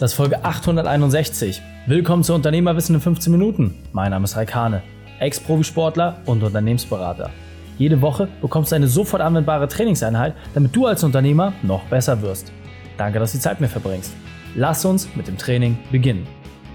Das ist Folge 861. Willkommen zu Unternehmerwissen in 15 Minuten. Mein Name ist Raikane, Ex-Profisportler und Unternehmensberater. Jede Woche bekommst du eine sofort anwendbare Trainingseinheit, damit du als Unternehmer noch besser wirst. Danke, dass du die Zeit mit mir verbringst. Lass uns mit dem Training beginnen.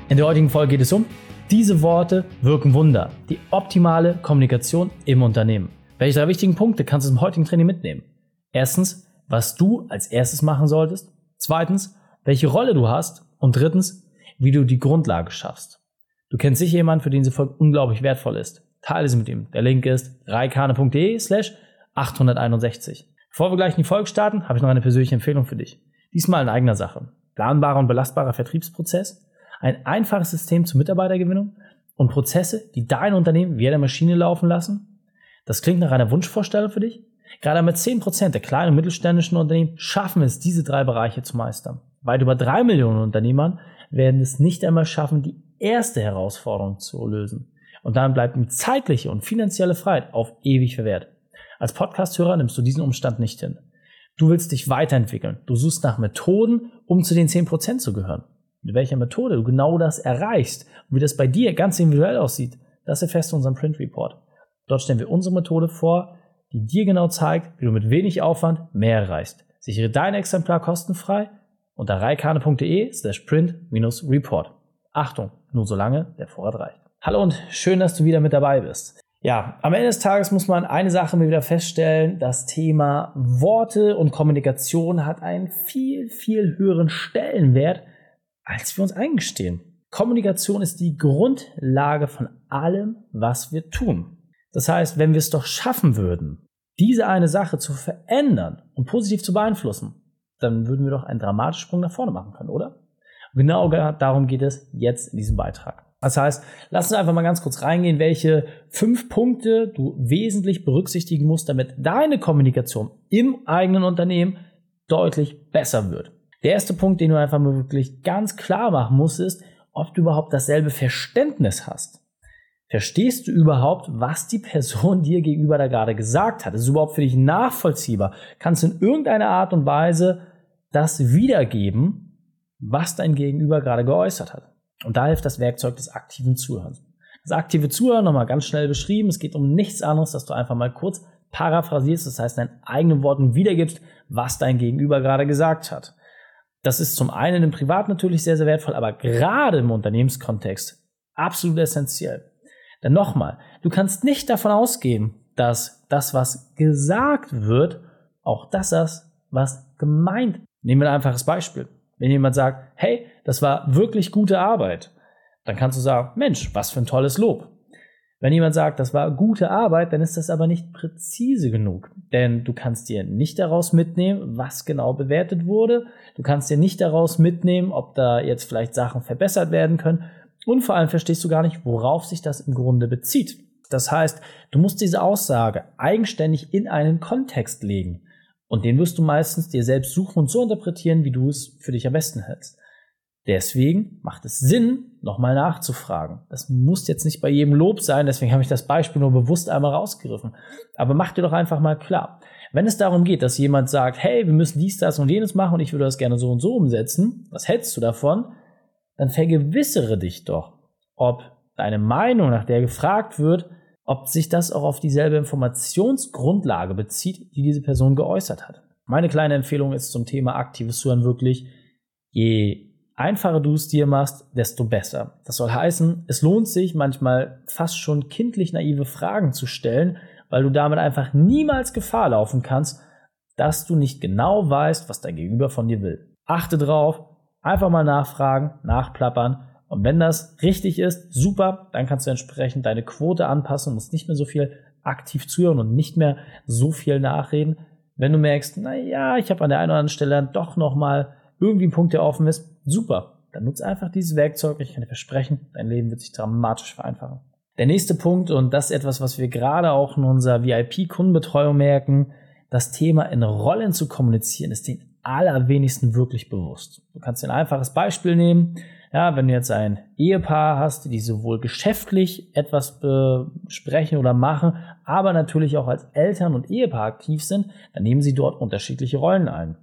In der heutigen Folge geht es um diese Worte wirken Wunder. Die optimale Kommunikation im Unternehmen. Welche drei wichtigen Punkte kannst du im heutigen Training mitnehmen? Erstens, was du als erstes machen solltest. Zweitens, welche Rolle du hast und drittens, wie du die Grundlage schaffst. Du kennst sicher jemanden, für den diese Folge unglaublich wertvoll ist. Teile sie mit ihm. Der Link ist reikane.de slash 861. Bevor wir gleich in die Folge starten, habe ich noch eine persönliche Empfehlung für dich. Diesmal in eigener Sache. Planbarer und belastbarer Vertriebsprozess, ein einfaches System zur Mitarbeitergewinnung und Prozesse, die dein Unternehmen wie eine Maschine laufen lassen. Das klingt nach einer Wunschvorstellung für dich? Gerade mit 10% der kleinen und mittelständischen Unternehmen schaffen es, diese drei Bereiche zu meistern. Weit über drei Millionen Unternehmern werden es nicht einmal schaffen, die erste Herausforderung zu lösen. Und dann bleibt ihm zeitliche und finanzielle Freiheit auf ewig verwehrt. Als Podcasthörer nimmst du diesen Umstand nicht hin. Du willst dich weiterentwickeln. Du suchst nach Methoden, um zu den 10% zu gehören. Mit welcher Methode du genau das erreichst und wie das bei dir ganz individuell aussieht, das erfährst du in unserem Print Report. Dort stellen wir unsere Methode vor, die dir genau zeigt, wie du mit wenig Aufwand mehr erreichst. Sichere dein Exemplar kostenfrei unter reikane.de slash print-report. Achtung, nur solange der Vorrat reicht. Hallo und schön, dass du wieder mit dabei bist. Ja, am Ende des Tages muss man eine Sache mir wieder feststellen. Das Thema Worte und Kommunikation hat einen viel, viel höheren Stellenwert, als wir uns eingestehen. Kommunikation ist die Grundlage von allem, was wir tun. Das heißt, wenn wir es doch schaffen würden, diese eine Sache zu verändern und positiv zu beeinflussen, dann würden wir doch einen dramatischen Sprung nach vorne machen können, oder? Genau darum geht es jetzt in diesem Beitrag. Das heißt, lass uns einfach mal ganz kurz reingehen, welche fünf Punkte du wesentlich berücksichtigen musst, damit deine Kommunikation im eigenen Unternehmen deutlich besser wird. Der erste Punkt, den du einfach mal wirklich ganz klar machen musst, ist, ob du überhaupt dasselbe Verständnis hast. Verstehst du überhaupt, was die Person dir gegenüber da gerade gesagt hat? Ist es überhaupt für dich nachvollziehbar? Kannst du in irgendeiner Art und Weise das wiedergeben, was dein Gegenüber gerade geäußert hat? Und da hilft das Werkzeug des aktiven Zuhörens. Das aktive Zuhören nochmal ganz schnell beschrieben. Es geht um nichts anderes, dass du einfach mal kurz paraphrasierst, das heißt, deinen eigenen Worten wiedergibst, was dein Gegenüber gerade gesagt hat. Das ist zum einen im Privat natürlich sehr, sehr wertvoll, aber gerade im Unternehmenskontext absolut essentiell. Denn nochmal, du kannst nicht davon ausgehen, dass das, was gesagt wird, auch das ist, was gemeint. Nehmen wir ein einfaches Beispiel. Wenn jemand sagt, hey, das war wirklich gute Arbeit, dann kannst du sagen, Mensch, was für ein tolles Lob. Wenn jemand sagt, das war gute Arbeit, dann ist das aber nicht präzise genug. Denn du kannst dir nicht daraus mitnehmen, was genau bewertet wurde. Du kannst dir nicht daraus mitnehmen, ob da jetzt vielleicht Sachen verbessert werden können. Und vor allem verstehst du gar nicht, worauf sich das im Grunde bezieht. Das heißt, du musst diese Aussage eigenständig in einen Kontext legen. Und den wirst du meistens dir selbst suchen und so interpretieren, wie du es für dich am besten hältst. Deswegen macht es Sinn, nochmal nachzufragen. Das muss jetzt nicht bei jedem Lob sein, deswegen habe ich das Beispiel nur bewusst einmal rausgegriffen. Aber mach dir doch einfach mal klar. Wenn es darum geht, dass jemand sagt, hey, wir müssen dies, das und jenes machen und ich würde das gerne so und so umsetzen, was hältst du davon? dann vergewissere dich doch, ob deine Meinung, nach der gefragt wird, ob sich das auch auf dieselbe Informationsgrundlage bezieht, die diese Person geäußert hat. Meine kleine Empfehlung ist zum Thema aktives Zuhören wirklich, je einfacher du es dir machst, desto besser. Das soll heißen, es lohnt sich manchmal fast schon kindlich naive Fragen zu stellen, weil du damit einfach niemals Gefahr laufen kannst, dass du nicht genau weißt, was dein Gegenüber von dir will. Achte drauf, Einfach mal nachfragen, nachplappern. Und wenn das richtig ist, super, dann kannst du entsprechend deine Quote anpassen, musst nicht mehr so viel aktiv zuhören und nicht mehr so viel nachreden. Wenn du merkst, na ja, ich habe an der einen oder anderen Stelle doch nochmal irgendwie einen Punkt, der offen ist, super. Dann nutze einfach dieses Werkzeug. Ich kann dir versprechen, dein Leben wird sich dramatisch vereinfachen. Der nächste Punkt, und das ist etwas, was wir gerade auch in unserer VIP-Kundenbetreuung merken, das Thema in Rollen zu kommunizieren, ist den allerwenigsten wirklich bewusst. Du kannst ein einfaches Beispiel nehmen. Ja, wenn du jetzt ein Ehepaar hast, die sowohl geschäftlich etwas besprechen oder machen, aber natürlich auch als Eltern und Ehepaar aktiv sind, dann nehmen sie dort unterschiedliche Rollen ein.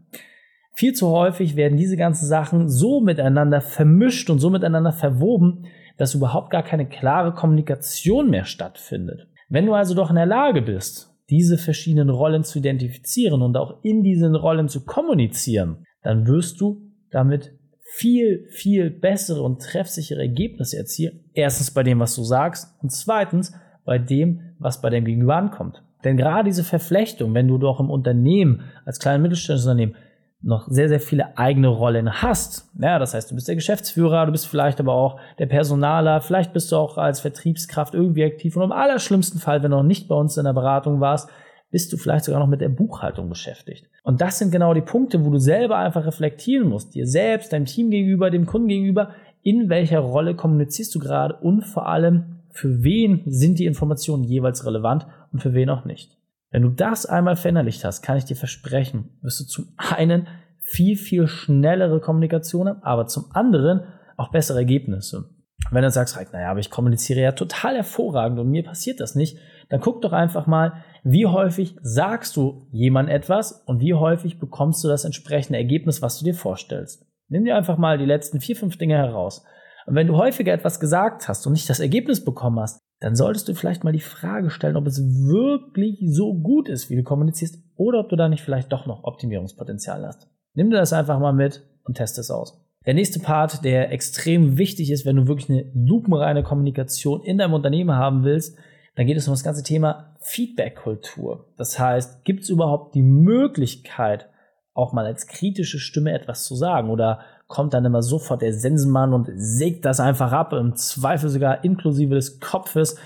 Viel zu häufig werden diese ganzen Sachen so miteinander vermischt und so miteinander verwoben, dass überhaupt gar keine klare Kommunikation mehr stattfindet. Wenn du also doch in der Lage bist, diese verschiedenen Rollen zu identifizieren und auch in diesen Rollen zu kommunizieren, dann wirst du damit viel, viel bessere und treffsichere Ergebnisse erzielen. Erstens bei dem, was du sagst und zweitens bei dem, was bei dem Gegenüber ankommt. Denn gerade diese Verflechtung, wenn du doch im Unternehmen, als kleines mittelständisches Unternehmen, noch sehr, sehr viele eigene Rollen hast. Ja, das heißt, du bist der Geschäftsführer, du bist vielleicht aber auch der Personaler, vielleicht bist du auch als Vertriebskraft irgendwie aktiv und im allerschlimmsten Fall, wenn du noch nicht bei uns in der Beratung warst, bist du vielleicht sogar noch mit der Buchhaltung beschäftigt. Und das sind genau die Punkte, wo du selber einfach reflektieren musst, dir selbst, deinem Team gegenüber, dem Kunden gegenüber, in welcher Rolle kommunizierst du gerade und vor allem, für wen sind die Informationen jeweils relevant und für wen auch nicht. Wenn du das einmal verinnerlicht hast, kann ich dir versprechen, wirst du zum einen viel, viel schnellere Kommunikation haben, aber zum anderen auch bessere Ergebnisse. Wenn du sagst, naja, aber ich kommuniziere ja total hervorragend und mir passiert das nicht, dann guck doch einfach mal, wie häufig sagst du jemand etwas und wie häufig bekommst du das entsprechende Ergebnis, was du dir vorstellst. Nimm dir einfach mal die letzten vier, fünf Dinge heraus. Und wenn du häufiger etwas gesagt hast und nicht das Ergebnis bekommen hast, dann solltest du vielleicht mal die Frage stellen, ob es wirklich so gut ist, wie du kommunizierst, oder ob du da nicht vielleicht doch noch Optimierungspotenzial hast. Nimm dir das einfach mal mit und teste es aus. Der nächste Part, der extrem wichtig ist, wenn du wirklich eine lupenreine Kommunikation in deinem Unternehmen haben willst, dann geht es um das ganze Thema Feedback-Kultur. Das heißt, gibt es überhaupt die Möglichkeit, auch mal als kritische Stimme etwas zu sagen? Oder kommt dann immer sofort der Sensenmann und sägt das einfach ab, im Zweifel sogar inklusive des Kopfes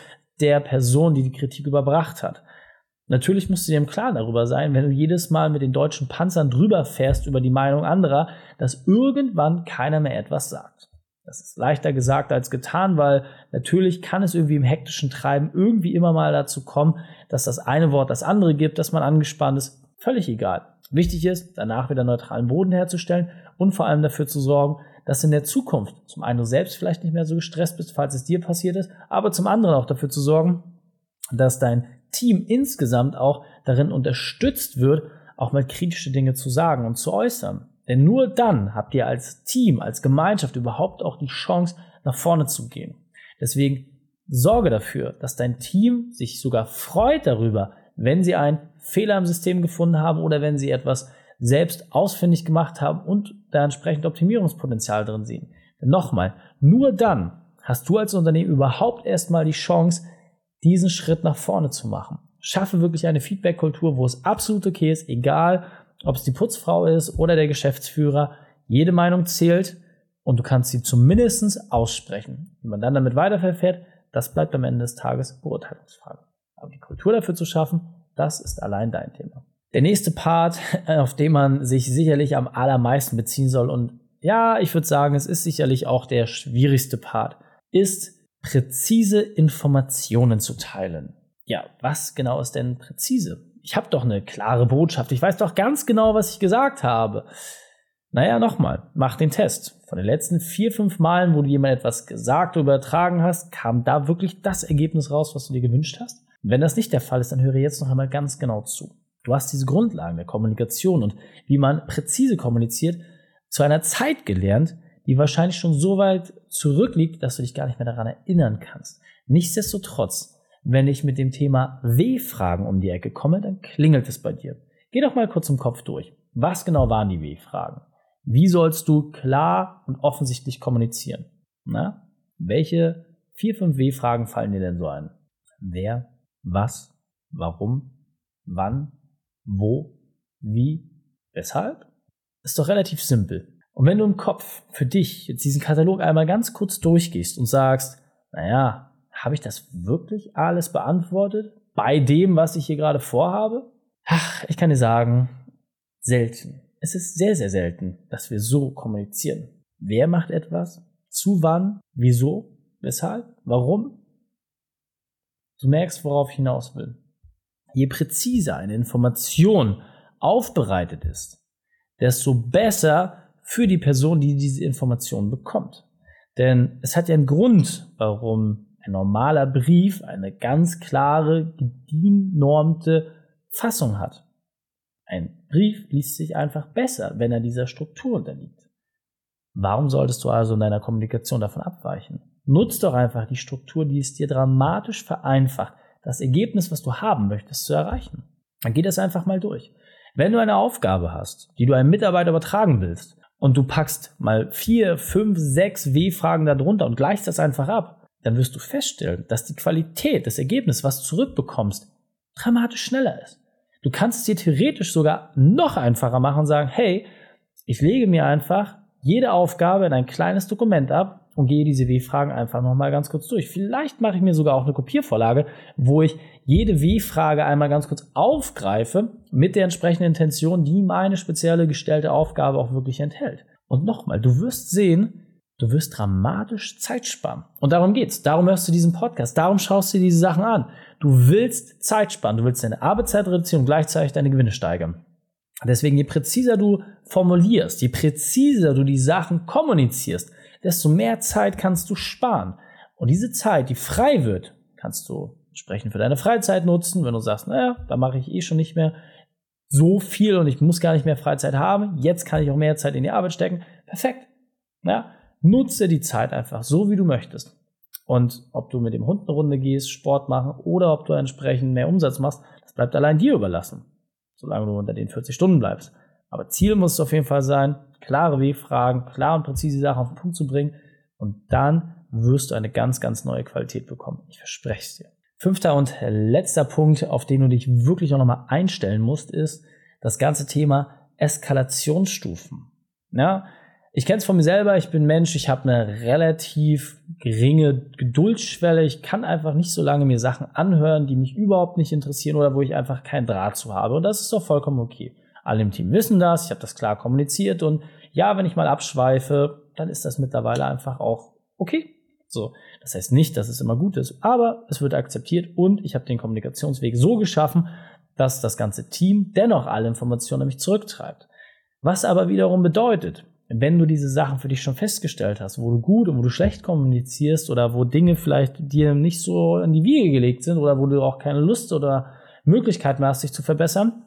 der Person, die die Kritik überbracht hat? Natürlich musst du dir im Klaren darüber sein, wenn du jedes Mal mit den deutschen Panzern drüber fährst über die Meinung anderer, dass irgendwann keiner mehr etwas sagt. Das ist leichter gesagt als getan, weil natürlich kann es irgendwie im hektischen Treiben irgendwie immer mal dazu kommen, dass das eine Wort das andere gibt, dass man angespannt ist. Völlig egal. Wichtig ist, danach wieder neutralen Boden herzustellen und vor allem dafür zu sorgen, dass in der Zukunft zum einen du selbst vielleicht nicht mehr so gestresst bist, falls es dir passiert ist, aber zum anderen auch dafür zu sorgen, dass dein Team insgesamt auch darin unterstützt wird, auch mal kritische Dinge zu sagen und zu äußern. Denn nur dann habt ihr als Team, als Gemeinschaft überhaupt auch die Chance, nach vorne zu gehen. Deswegen sorge dafür, dass dein Team sich sogar freut darüber, wenn sie einen Fehler im System gefunden haben oder wenn sie etwas selbst ausfindig gemacht haben und da entsprechend Optimierungspotenzial drin sehen. Denn nochmal, nur dann hast du als Unternehmen überhaupt erstmal die Chance, diesen Schritt nach vorne zu machen. Schaffe wirklich eine Feedback-Kultur, wo es absolut okay ist, egal ob es die Putzfrau ist oder der Geschäftsführer, jede Meinung zählt und du kannst sie zumindest aussprechen. Wie man dann damit weiterverfährt, das bleibt am Ende des Tages Beurteilungsfrage. Aber die Kultur dafür zu schaffen, das ist allein dein Thema. Der nächste Part, auf den man sich sicherlich am allermeisten beziehen soll und ja, ich würde sagen, es ist sicherlich auch der schwierigste Part, ist präzise Informationen zu teilen. Ja, was genau ist denn präzise? Ich habe doch eine klare Botschaft. Ich weiß doch ganz genau, was ich gesagt habe. Naja, nochmal, mach den Test. Von den letzten vier, fünf Malen, wo du jemand etwas gesagt oder übertragen hast, kam da wirklich das Ergebnis raus, was du dir gewünscht hast? Wenn das nicht der Fall ist, dann höre jetzt noch einmal ganz genau zu. Du hast diese Grundlagen der Kommunikation und wie man präzise kommuniziert zu einer Zeit gelernt, die wahrscheinlich schon so weit zurückliegt, dass du dich gar nicht mehr daran erinnern kannst. Nichtsdestotrotz wenn ich mit dem Thema W-Fragen um die Ecke komme, dann klingelt es bei dir. Geh doch mal kurz im Kopf durch. Was genau waren die W-Fragen? Wie sollst du klar und offensichtlich kommunizieren? Na? Welche vier, fünf W-Fragen fallen dir denn so ein? Wer, was, warum, wann, wo, wie, weshalb? Ist doch relativ simpel. Und wenn du im Kopf für dich jetzt diesen Katalog einmal ganz kurz durchgehst und sagst, naja, habe ich das wirklich alles beantwortet bei dem, was ich hier gerade vorhabe? Ach, ich kann dir sagen, selten. Es ist sehr, sehr selten, dass wir so kommunizieren. Wer macht etwas? Zu wann? Wieso? Weshalb? Warum? Du merkst, worauf ich hinaus will. Je präziser eine Information aufbereitet ist, desto besser für die Person, die diese Information bekommt. Denn es hat ja einen Grund, warum ein normaler Brief eine ganz klare, gediennormte Fassung hat. Ein Brief liest sich einfach besser, wenn er dieser Struktur unterliegt. Warum solltest du also in deiner Kommunikation davon abweichen? Nutz doch einfach die Struktur, die es dir dramatisch vereinfacht, das Ergebnis, was du haben möchtest, zu erreichen. Dann geh das einfach mal durch. Wenn du eine Aufgabe hast, die du einem Mitarbeiter übertragen willst, und du packst mal vier, fünf, sechs W-Fragen darunter und gleichst das einfach ab, dann wirst du feststellen, dass die Qualität des Ergebnisses, was du zurückbekommst, dramatisch schneller ist. Du kannst es dir theoretisch sogar noch einfacher machen und sagen, hey, ich lege mir einfach jede Aufgabe in ein kleines Dokument ab und gehe diese W-Fragen einfach nochmal ganz kurz durch. Vielleicht mache ich mir sogar auch eine Kopiervorlage, wo ich jede W-Frage einmal ganz kurz aufgreife mit der entsprechenden Intention, die meine spezielle gestellte Aufgabe auch wirklich enthält. Und nochmal, du wirst sehen, du wirst dramatisch Zeit sparen. Und darum geht's. Darum hörst du diesen Podcast. Darum schaust du dir diese Sachen an. Du willst Zeit sparen. Du willst deine Arbeitszeit reduzieren und gleichzeitig deine Gewinne steigern. Deswegen, je präziser du formulierst, je präziser du die Sachen kommunizierst, desto mehr Zeit kannst du sparen. Und diese Zeit, die frei wird, kannst du entsprechend für deine Freizeit nutzen. Wenn du sagst, naja, da mache ich eh schon nicht mehr so viel und ich muss gar nicht mehr Freizeit haben. Jetzt kann ich auch mehr Zeit in die Arbeit stecken. Perfekt. Ja, nutze die Zeit einfach so, wie du möchtest. Und ob du mit dem Hund eine Runde gehst, Sport machen oder ob du entsprechend mehr Umsatz machst, das bleibt allein dir überlassen. Solange du unter den 40 Stunden bleibst. Aber Ziel muss es auf jeden Fall sein, klare W-Fragen, klar und präzise Sachen auf den Punkt zu bringen. Und dann wirst du eine ganz, ganz neue Qualität bekommen. Ich verspreche es dir. Fünfter und letzter Punkt, auf den du dich wirklich auch nochmal einstellen musst, ist das ganze Thema Eskalationsstufen. Ja, ich kenne es von mir selber, ich bin Mensch, ich habe eine relativ geringe Geduldsschwelle. Ich kann einfach nicht so lange mir Sachen anhören, die mich überhaupt nicht interessieren oder wo ich einfach keinen Draht zu habe. Und das ist doch vollkommen okay. Alle im Team wissen das, ich habe das klar kommuniziert und ja, wenn ich mal abschweife, dann ist das mittlerweile einfach auch okay. So, das heißt nicht, dass es immer gut ist, aber es wird akzeptiert und ich habe den Kommunikationsweg so geschaffen, dass das ganze Team dennoch alle Informationen nämlich zurücktreibt. Was aber wiederum bedeutet, wenn du diese Sachen für dich schon festgestellt hast, wo du gut und wo du schlecht kommunizierst oder wo Dinge vielleicht dir nicht so in die Wiege gelegt sind oder wo du auch keine Lust oder Möglichkeit mehr hast, dich zu verbessern,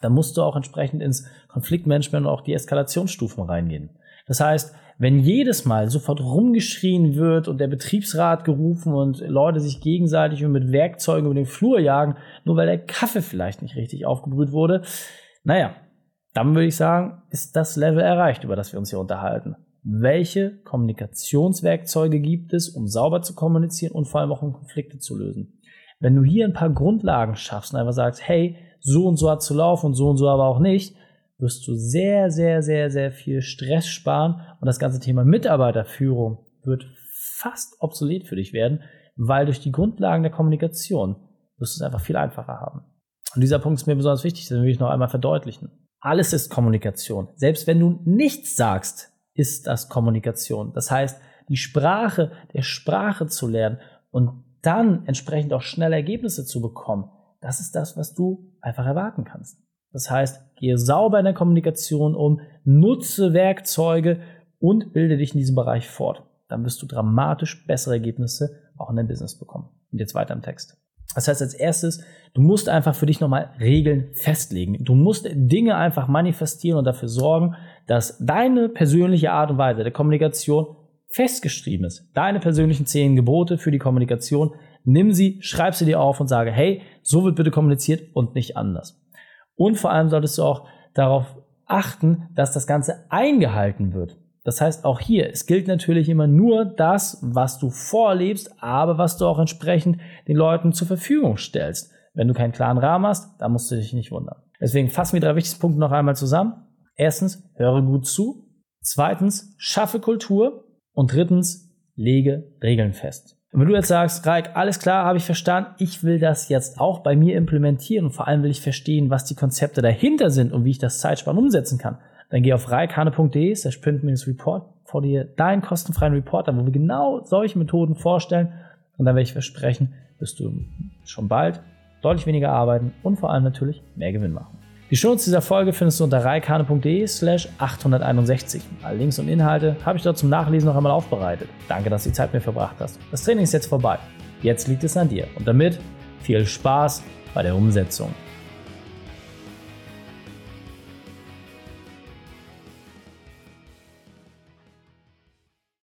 dann musst du auch entsprechend ins Konfliktmanagement und auch die Eskalationsstufen reingehen. Das heißt, wenn jedes Mal sofort rumgeschrien wird und der Betriebsrat gerufen und Leute sich gegenseitig mit Werkzeugen über den Flur jagen, nur weil der Kaffee vielleicht nicht richtig aufgebrüht wurde, naja, dann würde ich sagen, ist das Level erreicht, über das wir uns hier unterhalten. Welche Kommunikationswerkzeuge gibt es, um sauber zu kommunizieren und vor allem auch um Konflikte zu lösen? Wenn du hier ein paar Grundlagen schaffst und einfach sagst, hey, so und so hat zu laufen und so und so aber auch nicht, wirst du sehr, sehr, sehr, sehr viel Stress sparen und das ganze Thema Mitarbeiterführung wird fast obsolet für dich werden, weil durch die Grundlagen der Kommunikation wirst du es einfach viel einfacher haben. Und dieser Punkt ist mir besonders wichtig, den will ich noch einmal verdeutlichen. Alles ist Kommunikation. Selbst wenn du nichts sagst, ist das Kommunikation. Das heißt, die Sprache der Sprache zu lernen und dann entsprechend auch schnelle Ergebnisse zu bekommen, das ist das, was du einfach erwarten kannst. Das heißt, gehe sauber in der Kommunikation um, nutze Werkzeuge und bilde dich in diesem Bereich fort. Dann wirst du dramatisch bessere Ergebnisse auch in deinem Business bekommen. Und jetzt weiter im Text. Das heißt, als erstes, du musst einfach für dich nochmal Regeln festlegen. Du musst Dinge einfach manifestieren und dafür sorgen, dass deine persönliche Art und Weise der Kommunikation festgeschrieben ist. Deine persönlichen zehn Gebote für die Kommunikation. Nimm sie, schreib sie dir auf und sage, hey, so wird bitte kommuniziert und nicht anders. Und vor allem solltest du auch darauf achten, dass das Ganze eingehalten wird. Das heißt, auch hier, es gilt natürlich immer nur das, was du vorlebst, aber was du auch entsprechend den Leuten zur Verfügung stellst. Wenn du keinen klaren Rahmen hast, dann musst du dich nicht wundern. Deswegen fassen wir drei wichtigste Punkte noch einmal zusammen. Erstens, höre gut zu. Zweitens, schaffe Kultur. Und drittens, lege Regeln fest. Und wenn du jetzt sagst, Raik, alles klar, habe ich verstanden, ich will das jetzt auch bei mir implementieren und vor allem will ich verstehen, was die Konzepte dahinter sind und wie ich das Zeitspann umsetzen kann, dann geh auf reikane.de slash print-report, vor dir deinen kostenfreien Reporter, wo wir genau solche Methoden vorstellen und dann werde ich versprechen, wirst du schon bald deutlich weniger arbeiten und vor allem natürlich mehr Gewinn machen. Die Shownotes dieser Folge findest du unter reikane.de slash 861. Alle Links und Inhalte habe ich dort zum Nachlesen noch einmal aufbereitet. Danke, dass du die Zeit mit mir verbracht hast. Das Training ist jetzt vorbei. Jetzt liegt es an dir. Und damit viel Spaß bei der Umsetzung.